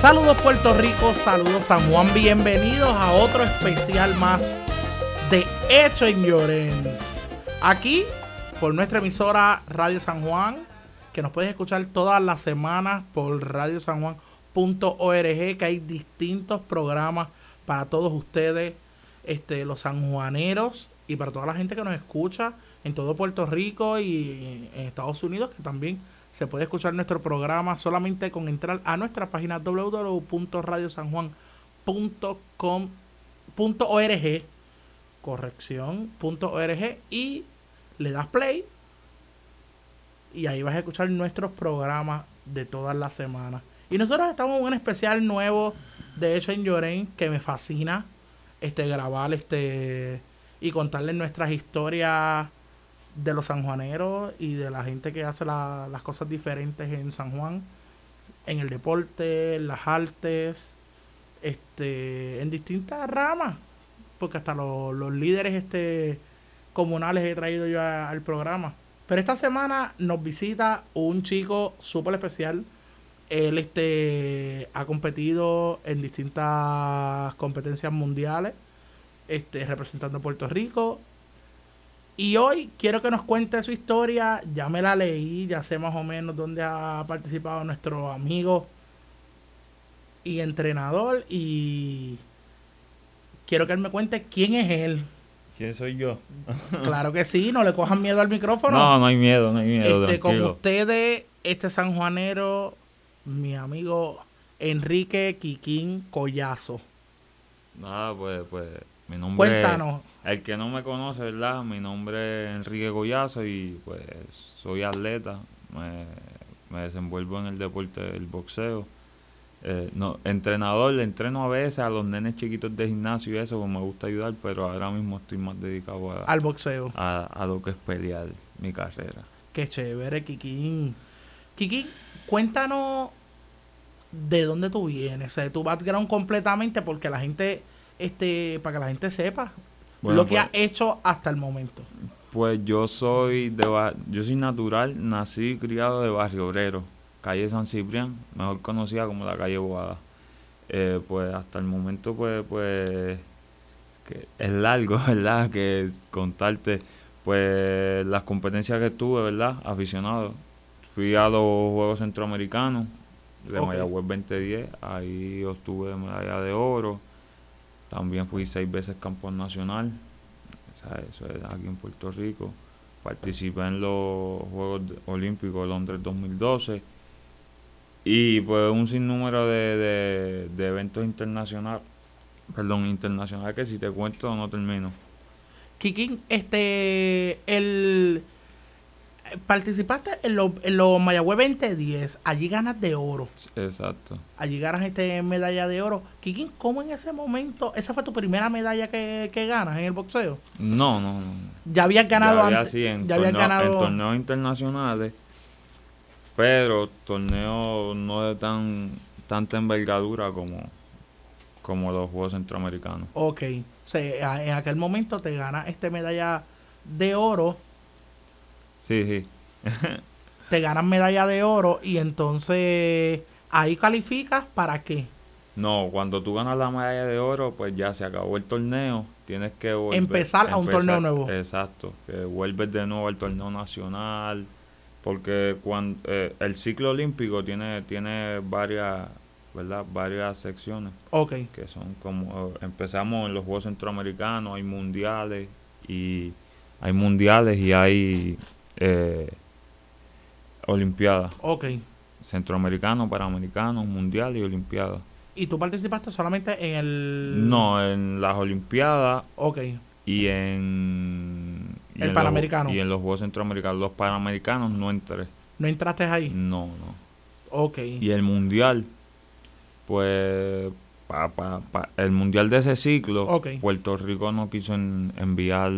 Saludos Puerto Rico, saludos San Juan, bienvenidos a otro especial más de Hecho en Llorens. Aquí, por nuestra emisora Radio San Juan, que nos puedes escuchar todas las semanas por radiosanjuan.org, que hay distintos programas para todos ustedes, este, los sanjuaneros, y para toda la gente que nos escucha en todo Puerto Rico y en Estados Unidos, que también se puede escuchar nuestro programa solamente con entrar a nuestra página www.radiosanjuan.com.org corrección.org y le das play y ahí vas a escuchar nuestros programas de todas las semanas. Y nosotros estamos en un especial nuevo de hecho en Lloren que me fascina este grabar este y contarles nuestras historias de los sanjuaneros y de la gente que hace las cosas diferentes en San Juan, en el deporte, en las artes, este, en distintas ramas, porque hasta los, los líderes este, comunales he traído yo al programa. Pero esta semana nos visita un chico súper especial. Él este, ha competido en distintas competencias mundiales, este, representando a Puerto Rico y hoy quiero que nos cuente su historia. Ya me la leí, ya sé más o menos dónde ha participado nuestro amigo y entrenador. Y quiero que él me cuente quién es él. ¿Quién soy yo? claro que sí, no le cojan miedo al micrófono. No, no hay miedo, no hay miedo. Este, con ustedes, este sanjuanero, mi amigo Enrique Quiquín Collazo. Nada, pues, pues, mi nombre Cuéntanos. El que no me conoce, ¿verdad? Mi nombre es Enrique Goyazo y pues soy atleta. Me, desenvuelvo en el deporte del boxeo. Eh, no, entrenador, le entreno a veces a los nenes chiquitos de gimnasio y eso, pues me gusta ayudar, pero ahora mismo estoy más dedicado a, al boxeo. A, lo que es pelear mi carrera. Qué chévere, Kikín. Kikín, cuéntanos de dónde tú vienes, o sea, tu background completamente, porque la gente, este, para que la gente sepa, lo que pues, ha hecho hasta el momento. Pues yo soy de yo soy natural, nací y criado de Barrio Obrero, calle San Ciprián, mejor conocida como la calle Boada. Eh, pues hasta el momento pues pues es largo, ¿verdad? Que contarte pues las competencias que tuve, ¿verdad? Aficionado. Fui a los Juegos Centroamericanos de okay. Mayagüez 2010, ahí obtuve medalla de oro también fui seis veces campeón nacional, eso es aquí en Puerto Rico. Participé en los Juegos Olímpicos de Londres 2012 y pues un sinnúmero de, de, eventos internacionales, perdón, internacionales que si te cuento no termino. Kikín, este, el participaste en los en lo Mayagüez 2010, allí ganas de oro. Exacto. Allí ganas este medalla de oro. Kikín, ¿cómo en ese momento, esa fue tu primera medalla que, ganas en el boxeo? No, no, no. Ya habías ganado antes. en, ya ganado... en torneos internacionales, pero torneos no de tan tanta envergadura como, como los Juegos Centroamericanos. Ok. O sea, en aquel momento te ganas este medalla de oro Sí, sí. te ganas medalla de oro y entonces ahí calificas para qué. No, cuando tú ganas la medalla de oro, pues ya se acabó el torneo, tienes que volver, empezar a un torneo nuevo. Exacto, que vuelves de nuevo al torneo nacional, porque cuando eh, el ciclo olímpico tiene tiene varias, ¿verdad? Varias secciones. Ok. Que son como empezamos en los Juegos Centroamericanos, hay mundiales y hay mundiales y hay eh, Olimpiadas. Ok. Centroamericano, Panamericano, Mundial y Olimpiadas. ¿Y tú participaste solamente en el...? No, en las Olimpiadas. Ok. Y en... el Panamericano. y en los Juegos Centroamericanos. Los Panamericanos no entré. ¿No entraste ahí? No, no. Ok. Y el Mundial, pues... Pa, el Mundial de ese ciclo, Puerto Rico no quiso enviar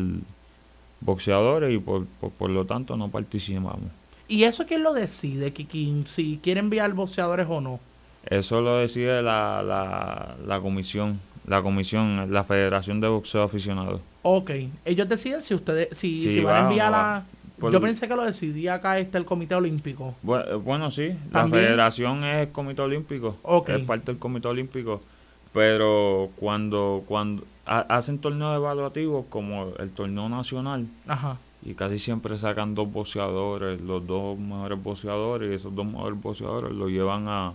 boxeadores y por, por, lo tanto no participamos. ¿Y eso quién lo decide, Kikín? Si quiere enviar boxeadores o no. Eso lo decide la, la, la comisión, la comisión, la Federación de Boxeo Aficionado. Ok, ellos deciden si ustedes, si, si, van a enviar a... Por- Yo pensé que lo decidía acá este el Comité Olímpico. Eh, Bueno, sí, la También. federación es el comité olímpico, Ok. es parte del comité olímpico, pero cuando cuando ha- hacen torneos evaluativos como el torneo nacional. Ajá. y casi siempre sacan dos boxeadores, los dos mejores boxeadores y esos dos mejores boxeadores lo llevan a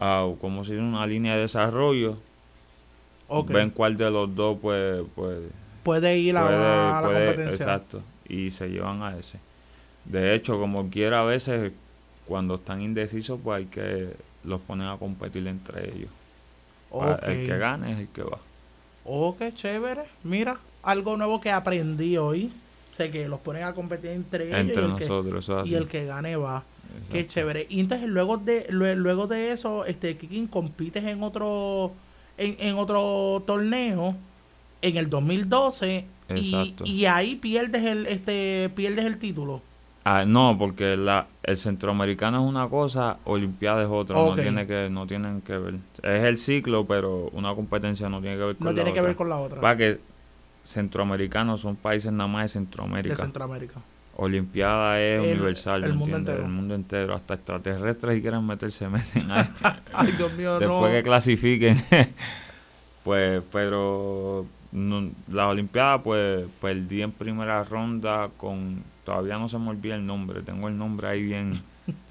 a como si una línea de desarrollo, ven cuál de los dos pues pues Puede ir a, puede, a la puede- competencia. exacto y se llevan a ese. De hecho como quiera a veces cuando están indecisos pues hay que los ponen a competir entre ellos. El que gane es el que va Oh, qué chévere. Mira, algo nuevo que aprendí hoy. Sé que los ponen a competir entre ellos entre y, el que, nosotros y el que gane va. Qué chévere. Y entonces luego de lue- luego de eso, este Kikin compites en otro en, en otro torneo en el 2012 y, Exacto. y ahí pierdes el este pierdes el título. Ah, no porque la el centroamericano es una cosa olimpiada es otra no tiene que no tienen que ver es el ciclo pero una competencia no tiene que ver con No la tiene que otra. ver con la otra Va que centroamericanos son países nada más de de Centroamérica Centroamérica. Olimpiada es El- universal, el ¿me mundo entiendes? entero. El mundo entero. Hasta extraterrestres si quieren meterse, meten ahí. Ay, Dios mío, Después no. que clasifiquen. pues, pero no- las Olimpiadas, pues, perdí en primera ronda con... Todavía no se me olvida el nombre. Tengo el nombre ahí bien...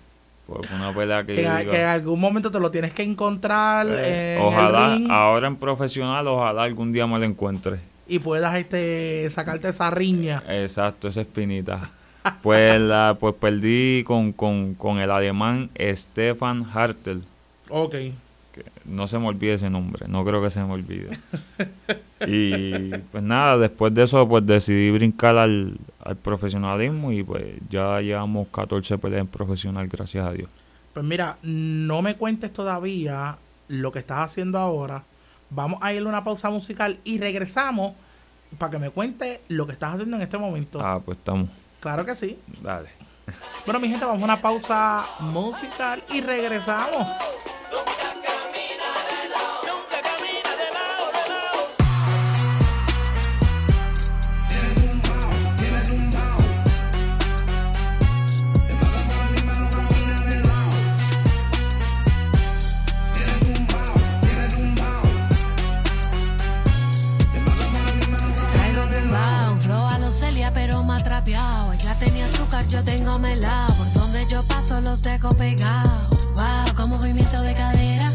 Pues una pelea que Que, yo digo, que en algún momento te lo tienes que encontrar eh, en el ojalá, ring ahora en profesional, ojalá algún día me lo encuentre. y puedas este sacarte esa riña. Exacto, esa espinita. Pues, la, pues perdí con, con, con el alemán Stefan Hartel. Ok. que no se me olvide ese nombre, no creo que se me olvide. y pues nada, después de eso pues decidí brincar al, al profesionalismo y pues ya llevamos 14 peleas en profesional, gracias a Dios. Pues mira, no me cuentes todavía lo que estás haciendo ahora. Vamos a ir a una pausa musical y regresamos para que me cuentes lo que estás haciendo en este momento. Ah, pues estamos, Claro que sí. dale. Bueno, mi gente, vamos a una pausa musical y regresamos. Los dejo pegados. Wow, como movimiento de cadera.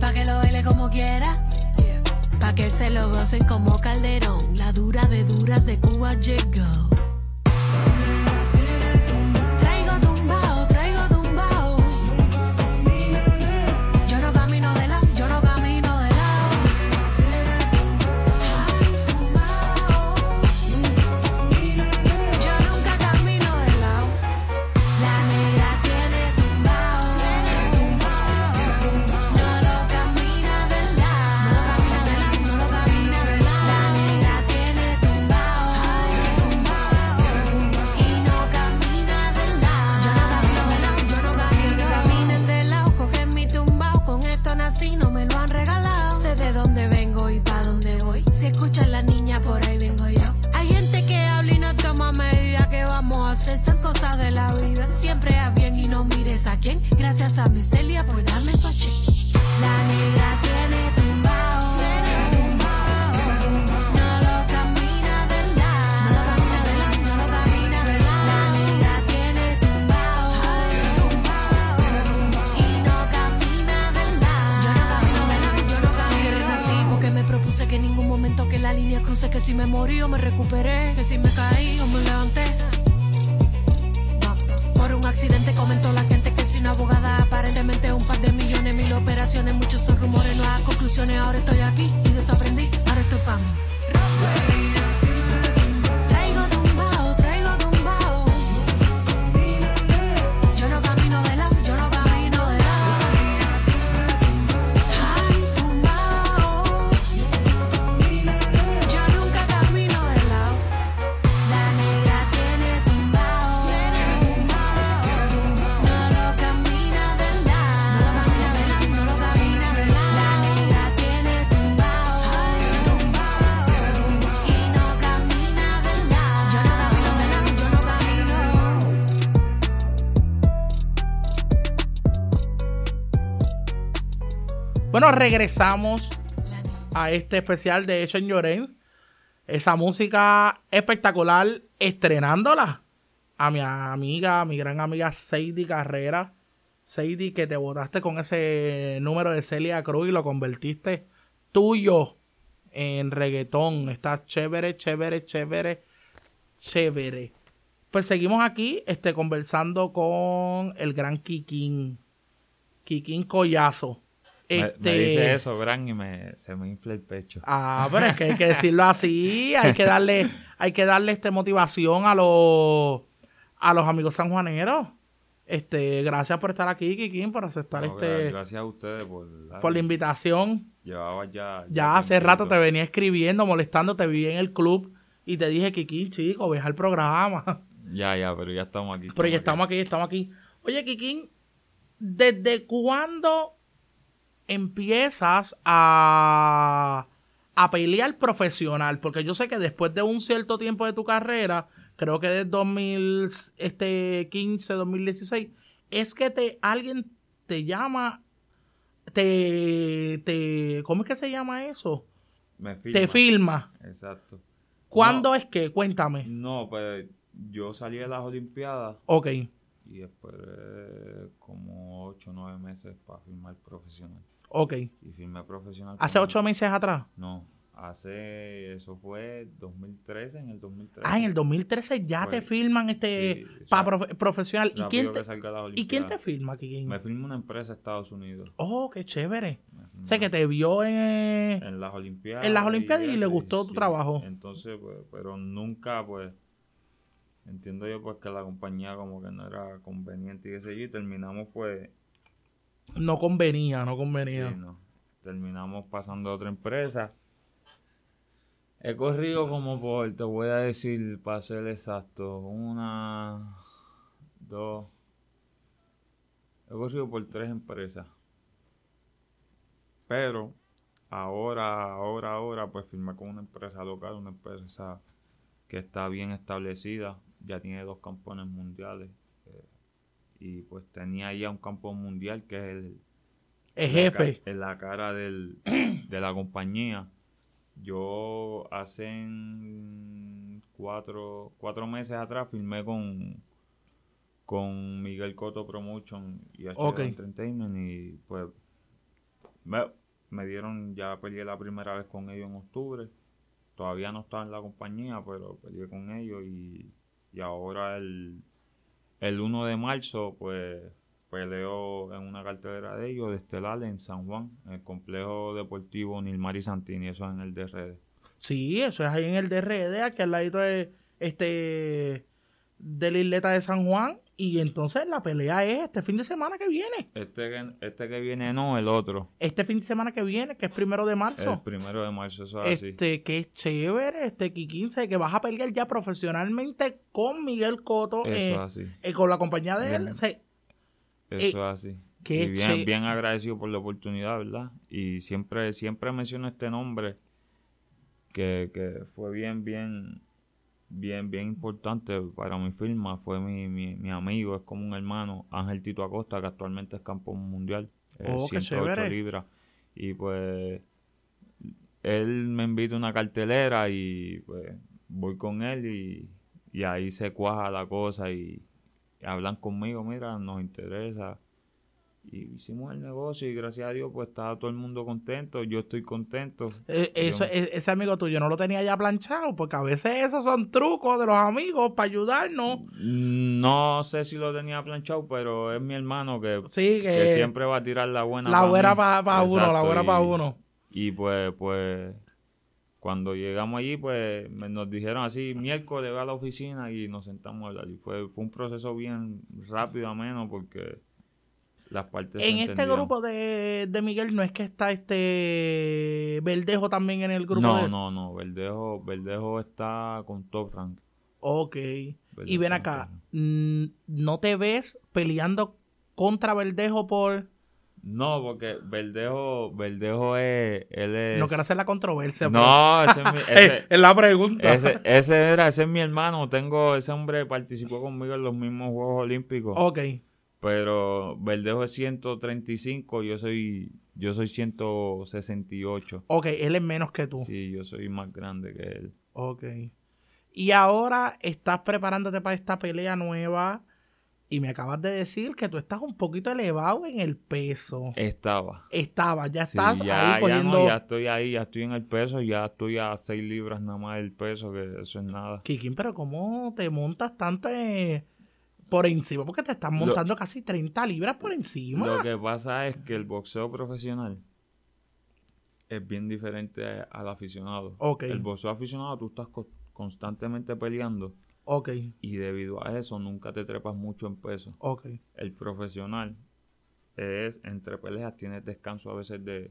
Pa' que lo baile como quiera. Pa' que se lo gocen como calderón. La dura de duras de Cuba llegó. Que si me morí o me recuperé. Bueno, regresamos a este especial de Hecho en Llorén. Esa música espectacular, estrenándola a mi amiga, mi gran amiga Sadie Carrera. Sadie, que te votaste con ese número de Celia Cruz y lo convertiste tuyo en reggaetón. Está chévere, chévere, chévere, chévere. Pues seguimos aquí este, conversando con el gran Kikín. Kikín Collazo. Este, Me, dice eso, Gran, y me, se me infla el pecho. Ah, pero es que hay que decirlo así, hay que darle, hay que darle este motivación a los a los amigos sanjuaneros. Este, gracias por estar aquí, Kikín, por aceptar No, este gra- Gracias a ustedes por, por la invitación. Llevaba ya. Ya hace rato te venía escribiendo, molestando, te vi en el club y te dije, Kikín, chico, ve al programa. Ya, ya, pero ya estamos aquí. Pero ya estamos aquí, estamos aquí. Oye, Kikín, ¿desde cuándo empiezas a, a pelear profesional? Porque yo sé que después de un cierto tiempo de tu carrera, creo que de 2015, 2016, es que te alguien te llama, te, te, ¿cómo es que se llama eso? Me Te filma. Exacto. ¿Cuándo es que? Cuéntame. No, pues yo salí de las Olimpiadas Ok, y esperé como 8 o 9 meses para firmar profesional. Ok. Y firmé profesional. ¿Hace ocho meses atrás? No, hace. Eso fue 2013, en el 2013. Ah, en el 2013 ya Fue- te filman este sí, para sea, profesional. ¿Y quién, que te, ¿Y quién te filma, Kikín? Me firmó una empresa de Estados Unidos. Oh, qué chévere. O sea, que te vio en... en las Olimpiadas. En las Olimpiadas y le gustó tu trabajo. Entonces, pues, pero nunca, pues, entiendo yo, pues, que la compañía como que no era conveniente y qué sé yo, y terminamos, pues, No convenía, no convenía. terminamos pasando a otra empresa. He corrido como por, te voy a decir, para ser exacto, una, dos, he corrido por tres empresas. Pero ahora, ahora, ahora, pues firmé con una empresa local, una empresa que está bien establecida, ya tiene dos campeones mundiales. Y pues tenía ya un campeón mundial que es el, ca- jefe. en la cara del, de la compañía. Yo hace cuatro, cuatro meses atrás firmé con, con Miguel Coto Promotion y HD Ok. Entertainment y pues me, me dieron, ya peleé la primera vez con ellos en octubre. Todavía no estaba en la compañía, pero peleé con ellos y, y ahora el, el 1 de marzo pues peleo en una cartelera de ellos de Estelar en San Juan, en el complejo deportivo Nilmar y Santini, eso es en el DRD. Sí, eso es ahí en el DRD, aquí al ladito de, este, de la isleta de San Juan. Y entonces la pelea es este fin de semana que viene. Este que, este que viene no, el otro, Este fin de semana que viene, que es primero de marzo. el primero de marzo, eso es así. Este, que chévere, este Kikín, que vas a pelear ya profesionalmente con Miguel Coto, Eso eh, es así. eh, con la compañía de él. Se- Eso es así. qué Y bien, bien agradecido por la oportunidad, ¿verdad? Y siempre, siempre menciono este nombre que, que fue bien, bien, bien, bien importante para mi firma. Fue mi, mi, mi amigo, es como un hermano, Ángel Tito Acosta, que actualmente es campeón mundial, eh, Oh, qué 108 chévere. libras. Y pues él me invita a una cartelera y pues voy con él y, y ahí se cuaja la cosa y, y hablan conmigo, mira, nos interesa. Y hicimos el negocio y gracias a Dios pues estaba todo el mundo contento, yo estoy contento. eh, eso, Yo- e- ese amigo tuyo no lo tenía ya planchado, porque a veces esos son trucos de los amigos para ayudarnos. No sé si lo tenía planchado, pero es mi hermano que, Sí, que, que siempre va a tirar la buena. la buena mí. para uno, la buena y- para uno. Y pues, pues, cuando llegamos allí, pues me- nos dijeron así, miércoles va a la oficina y nos sentamos a hablar. Y fue, fue un proceso bien rápido, ameno, porque las partes se En este grupo de, de Miguel no es que está este Verdejo también en el grupo No, de... no, no, Verdejo, Verdejo está con Top Rank. Ok. Y ven acá, ¿no te ves peleando contra Verdejo por... No, porque Verdejo, Verdejo es, él es... No quiero hacer la controversia. No, ese es mi, pero- ese- es la pregunta. Ese, ese era, ese es mi hermano. Tengo, ese hombre participó conmigo en los mismos Juegos Olímpicos. Ok. Pero Verdejo es 135, yo soy Yo soy 168. Ok, él es menos que tú. Sí, yo soy más grande que él. Ok. Y ahora estás preparándote para esta pelea nueva. Y me acabas de decir que tú estás un poquito elevado en el peso. Estaba. Estaba, ya Sí, estás ya, ahí ya cogiendo. no, ya estoy ahí, ya estoy en el peso, ya estoy a 6 libras nada más del peso, que eso es nada. Kikín, pero ¿cómo te montas tanto eh, por encima? Porque te estás Lo- montando casi 30 libras por encima. Lo que pasa es que el boxeo profesional es bien diferente al aficionado. El boxeo aficionado tú estás co- constantemente peleando y debido a eso nunca te trepas mucho en peso. El profesional es entre peleas tienes descanso a veces de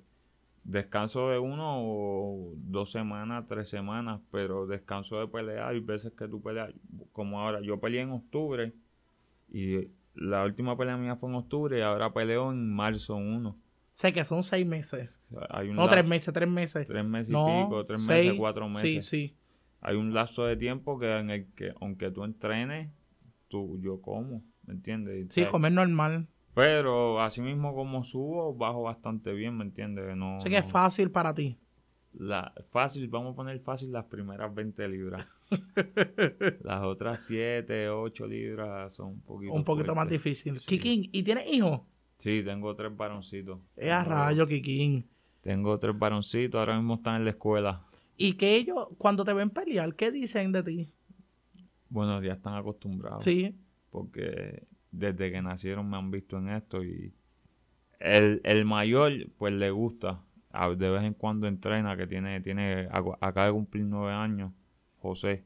descanso de uno o dos semanas, tres semanas, pero descanso de pelea hay veces que tú peleas como ahora yo peleé en octubre y la última pelea mía fue en octubre y ahora peleo en marzo 1. Sé que son seis meses. Hay un No, tres meses, tres meses. tres meses y no, pico, tres seis, meses, cuatro meses. Sí, sí. Hay un lapso de tiempo que en el que aunque tú entrenes, tú yo como, ¿me entiendes? Sí, ¿sabes? comer normal. Pero así mismo como subo, bajo bastante bien, ¿me entiendes? No, Sé que es fácil para ti. La, fácil, vamos a poner fácil las primeras 20 libras. las otras 7, 8 libras son un poquito Un poquito más difícil. Sí. Kikín, ¿y tienes hijos? Sí, tengo tres varoncitos. Es a rayo, Kikín. Tengo tres varoncitos, ahora mismo están en la escuela. Y que ellos, cuando te ven pelear, ¿qué dicen de ti? Bueno, ya están acostumbrados. Sí. Porque desde que nacieron me han visto en esto y el, el mayor pues le gusta. A- De vez en cuando entrena, que tiene, tiene acaba de cumplir nueve años, José.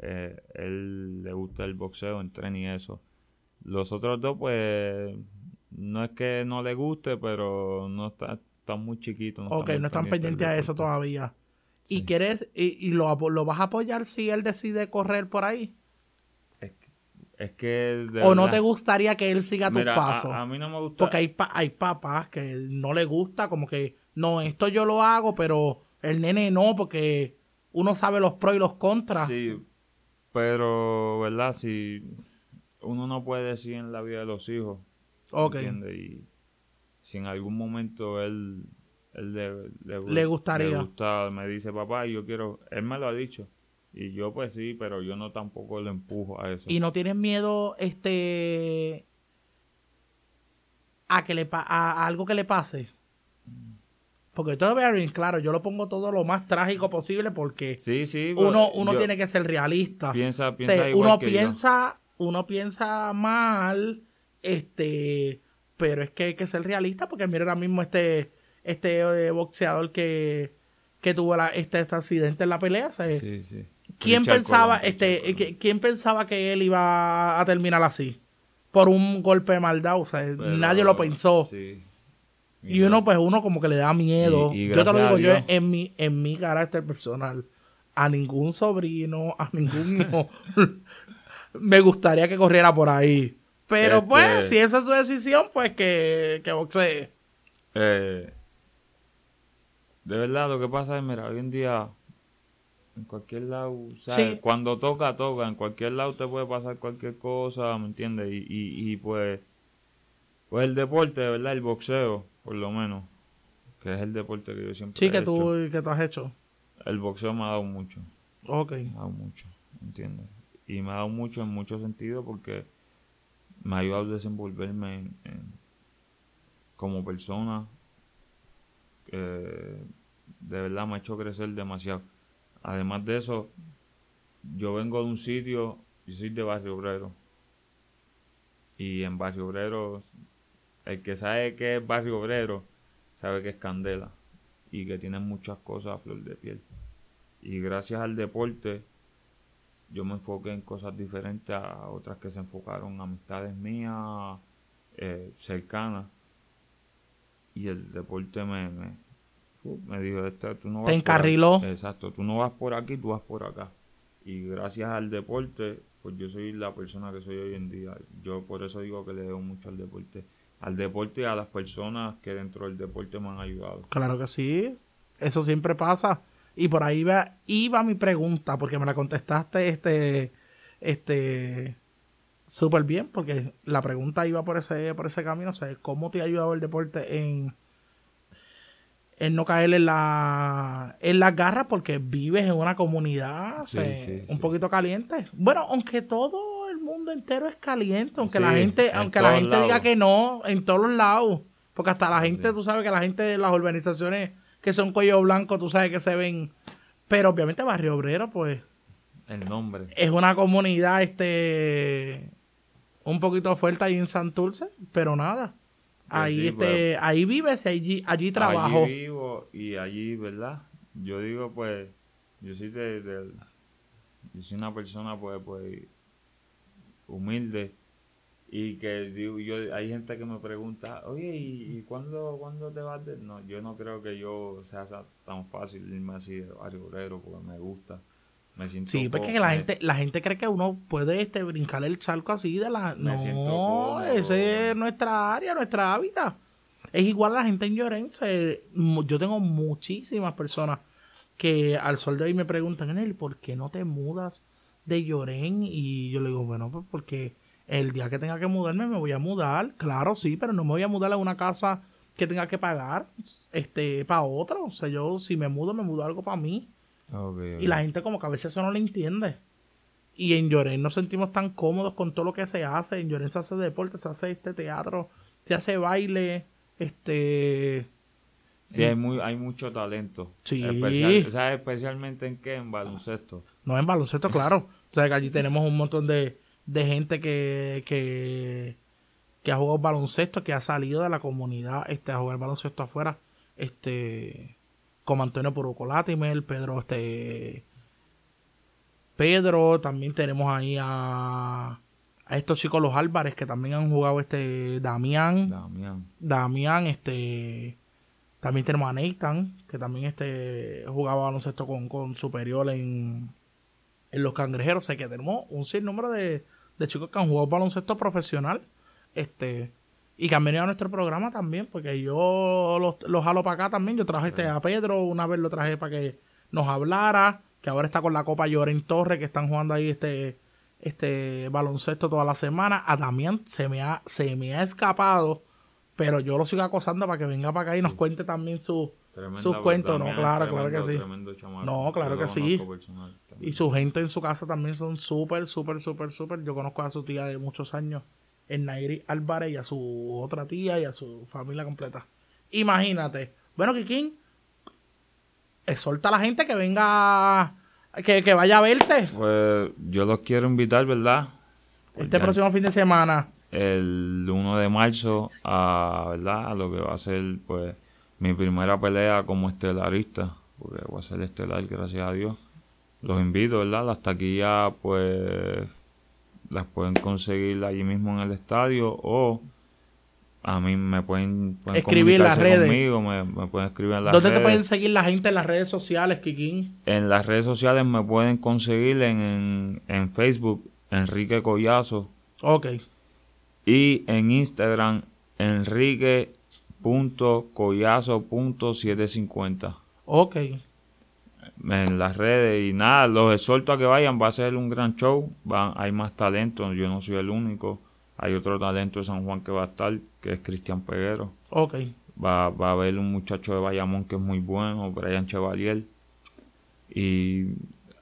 Eh, él le gusta el boxeo, entrena y eso. Los otros dos pues no es que no le guste, pero no está, están muy chiquitos. ok, muy no están pendientes a eso todavía. ¿Y quieres, y, y lo, lo vas a apoyar si él decide correr por ahí? Es que, es que de ¿O no te gustaría que él siga tus Mira, a- pasos? A, mí no me gusta. Porque hay, pa- hay papás que no le gusta, como que, no, esto yo lo hago, pero el nene no, porque uno sabe los pros y los contras. Sí, pero, ¿verdad? Si uno no puede decir en la vida de los hijos, Ok. ¿entiendes? Y si en algún momento él, él le, Le gustaría. le gusta, me dice, papá, yo quiero, él me lo ha dicho. Y yo pues sí, pero yo no tampoco le empujo a eso. Y no tienes miedo, este, a que le pa- a, a algo que le pase. Porque todo bien claro, yo lo pongo todo lo más trágico posible porque sí, sí. pero uno, uno tiene que ser realista. Piensa, O piensa sea, igual uno que yo. piensa, uno piensa mal, este, pero es que hay que ser realista porque mira ahora mismo este, este eh, boxeador que, que tuvo la- este, este accidente en la pelea, o sea, Sí, sí. ¿quién Richard pensaba, Colón, este, quién pensaba que él iba a terminar así? Por un golpe de maldad, o sea, Pero, nadie lo pensó. sí. Y uno, pues, uno como que le da miedo. Y- y yo te lo digo yo en mi, en mi carácter personal. A ningún sobrino, a ningún hijo. me gustaría que corriera por ahí. Pero Este- pues, si esa es su decisión, pues que, que boxee. Eh, de verdad, lo que pasa es, mira, hoy en día, en cualquier lado, ¿sabes? Sí. Cuando toca, toca. En cualquier lado te puede pasar cualquier cosa, ¿me entiendes? Y, y, y pues, pues el deporte, de verdad, el boxeo, por lo menos, que es el deporte que yo siempre Sí, he que hecho, tú, que tú has hecho. el boxeo me ha dado mucho, Ok. me ha dado mucho, ¿me entiendes? Y me ha dado mucho en muchos sentidos porque me ha ayudado a desenvolverme en- en- como persona. eh, de verdad me ha hecho crecer demasiado. Además de eso, yo vengo de un sitio, yo soy de Barrio Obrero. Y en Barrio Obrero, el que sabe que es Barrio Obrero, sabe que es Candela. Y que tiene muchas cosas a flor de piel. Y gracias al deporte, yo me enfoqué en cosas diferentes a otras que se enfocaron en amistades mías eh, cercanas. Y el deporte me, me, uh, me dijo, "Esta, tú no vas Te encarriló. aquí". Exacto, tú no vas por aquí, tú vas por acá. Y gracias al deporte, pues yo soy la persona que soy hoy en día. Yo por eso digo que le debo mucho al deporte. Al deporte y a las personas que dentro del deporte me han ayudado. Claro que sí. Eso siempre pasa. Y por ahí va, iba mi pregunta, porque me la contestaste este, este, súper bien, porque la pregunta iba por ese, por ese camino, o sea, ¿cómo te ha ayudado el deporte en, es no caer en la en las garras porque vives en una comunidad Sí, sí, un sí. poquito caliente. Bueno, aunque todo mundo entero es caliente, aunque la gente, en aunque la gente diga que no, en todos los lados. Porque hasta la gente, Sí. tú sabes que la gente de las organizaciones que son cuello blanco, tú sabes que se ven. Pero obviamente Barrio Obrero, pues, El nombre. es una comunidad este un poquito fuerte ahí en Santurce, pero nada. Pues ahí sí, este, ahí vives y allí, allí trabajo. Allí vivo y allí, ¿verdad? Yo digo, pues, yo soy de, de- yo soy una persona, pues, pues, humilde y que digo, yo, hay gente que me pregunta, oye, ¿y, y cuándo, cuándo te vas de...? No, yo no creo que yo sea tan fácil irme así de barrio obrero porque me gusta. Me siento Sí, porque la gente, la gente cree que uno puede este brincar el charco así de la. Me No, ese es nuestra área, nuestra hábitat. Es igual a la gente en Llorense. Yo tengo muchísimas personas que al sol de hoy me preguntan, Enel, ¿por qué no te mudas de Lloren? Y yo le digo, bueno, pues porque el día que tenga que mudarme me voy a mudar. Claro, sí, pero no me voy a mudar a una casa que tenga que pagar este para otro. O sea, yo si me mudo, me mudo algo para mí. Y la gente como que a veces eso no le entiende. Y en Llorén nos sentimos tan cómodos con todo lo que se hace. En Llorén se hace deporte, se hace este teatro, se hace baile, este... Sí, hay, muy, hay mucho talento. Sí. Especial- ¿Sabes especialmente en qué? En baloncesto. No en baloncesto, claro. O sea que allí tenemos un montón de, de gente que, que, que ha jugado baloncesto, que ha salido de la comunidad este, a jugar baloncesto afuera. Este como Antonio Puruco Latimer, Pedro, este Pedro, también tenemos ahí a, a estos chicos los Álvarez que también han jugado este Damián. Damián. Damián, este. También tenemos a Nathan, que también este jugaba baloncesto con, con superior en, en los cangrejeros. O sea que tenemos un sinnúmero de, de chicos que han jugado baloncesto profesional. Este. Y que han venido a nuestro programa también, porque yo los, los jalo para acá también. Yo traje este a Pedro, una vez lo traje para que nos hablara, que ahora está con la Copa Lloren Torre, que están jugando ahí este, este baloncesto toda la semana. A Damián se me ha, se me ha escapado, pero yo lo sigo acosando para que venga para acá y nos cuente también su, Tremenda sus cuentos. No, claro, claro tremendo- que sí. No, claro que sí. personal. Y su gente en su casa también son súper, súper, súper, súper. Yo conozco a su tía de muchos años, en Nairi Álvarez, y a su otra tía y a su familia completa. Imagínate. Bueno, Kikín, exhorta a la gente que venga, que, que vaya a verte Pues yo los quiero invitar, ¿verdad? Pues este ya próximo fin de semana. El 1 de marzo a, ¿verdad? A lo que va a ser, pues, mi primera pelea como estelarista. Porque voy a ser estelar, gracias a Dios. Los invito, ¿verdad? Las taquillas, pues, las pueden conseguir allí mismo en el estadio o a mí me pueden, pueden Escribir en las redes. conmigo, me, me pueden escribir en las ¿Dónde te pueden seguir la gente en las redes sociales, Kikín? En las redes sociales me pueden conseguir en, en, en Facebook, Enrique Collazo, Ok. y en Instagram, enrique.collazo.750. Ok. En las redes y nada, los exhorto a que vayan, va a ser un gran show, van, hay más talento, yo no soy el único, hay otro talento de San Juan que va a estar, que es Cristian Peguero. Ok. Va, va a haber un muchacho de Bayamón que es muy bueno, Brian Chevalier. Y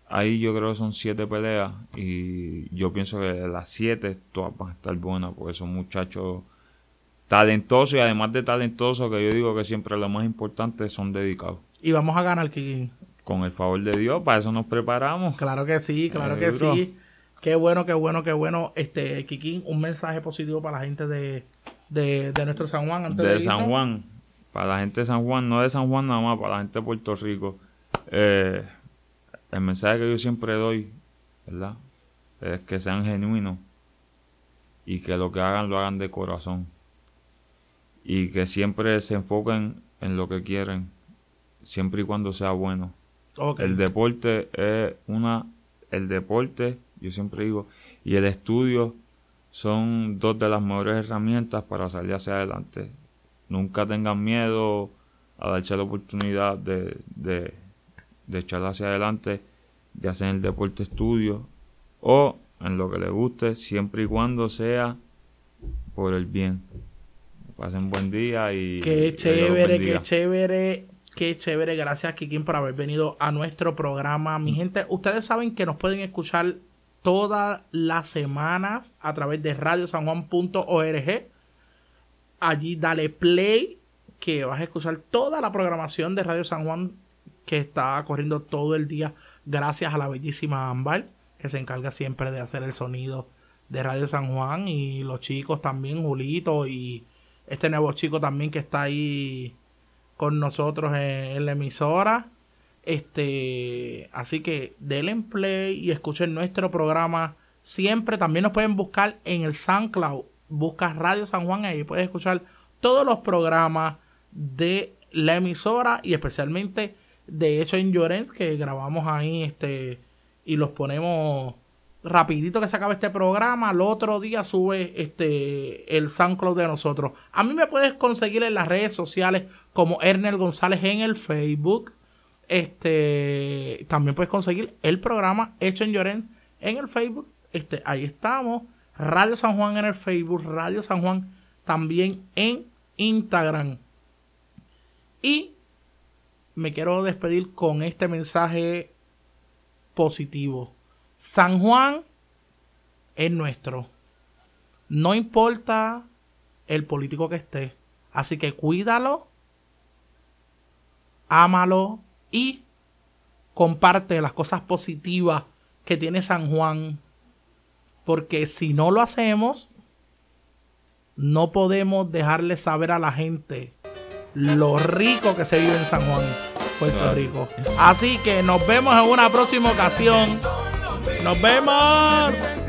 ahí yo creo que son siete peleas. Y yo pienso que las siete todas van a estar buenas, porque son muchachos talentosos y además de talentosos, que yo digo que siempre lo más importante son dedicados. Y vamos a ganar, Kikín. Con el favor de Dios, para eso nos preparamos. Claro que sí, claro que sí. Qué bueno, qué bueno, qué bueno. Este, Kikín, un mensaje positivo para la gente de, de, de nuestro San Juan. Antes de, de San. Juan, para la gente de San Juan, no de San Juan nada más, para la gente de Puerto Rico. Eh, el mensaje que yo siempre doy, ¿verdad? Es que sean genuinos y que lo que hagan lo hagan de corazón. Y que siempre se enfoquen en lo que quieren, siempre y cuando sea bueno. El deporte es una. El deporte, yo siempre digo, y el estudio son dos de las mejores herramientas para salir hacia adelante. Nunca tengan miedo a darse la oportunidad de, de, de echar hacia adelante, ya sea en el deporte estudio o en lo que les guste, siempre y cuando sea por el bien. Pasen buen día y. Qué chévere, qué chévere Qué chévere, gracias Kikin por haber venido a nuestro programa. Mi gente, ustedes saben que nos pueden escuchar todas las semanas a través de radiosanjuan.org. Allí dale play que vas a escuchar toda la programación de Radio San Juan que está corriendo todo el día gracias a la bellísima Ámbar que se encarga siempre de hacer el sonido de Radio San Juan y los chicos también, Julito y este nuevo chico también que está ahí con nosotros en, la emisora. Este, así que denle en play y escuchen nuestro programa siempre. También nos pueden buscar en el SoundCloud. Buscas Radio San Juan ahí puedes escuchar todos los programas de la emisora y especialmente de hecho en Llorens que grabamos ahí este y los ponemos rapidito que se acabe este programa, al otro día sube este el SoundCloud de nosotros. A mí me puedes conseguir en las redes sociales como Ernel González en el Facebook. Este también puedes conseguir el programa Hecho en Llorens en el Facebook. Este, ahí estamos. Radio San Juan en el Facebook, Radio San Juan también en Instagram. Y me quiero despedir con este mensaje positivo. San Juan es nuestro. No importa el político que esté. Así que cuídalo, ámalo y comparte las cosas positivas que tiene San Juan. Porque si no lo hacemos, no podemos dejarle saber a la gente lo rico que se vive en San Juan, Puerto. Rico. Así que nos vemos en una próxima ocasión. Nos vemos.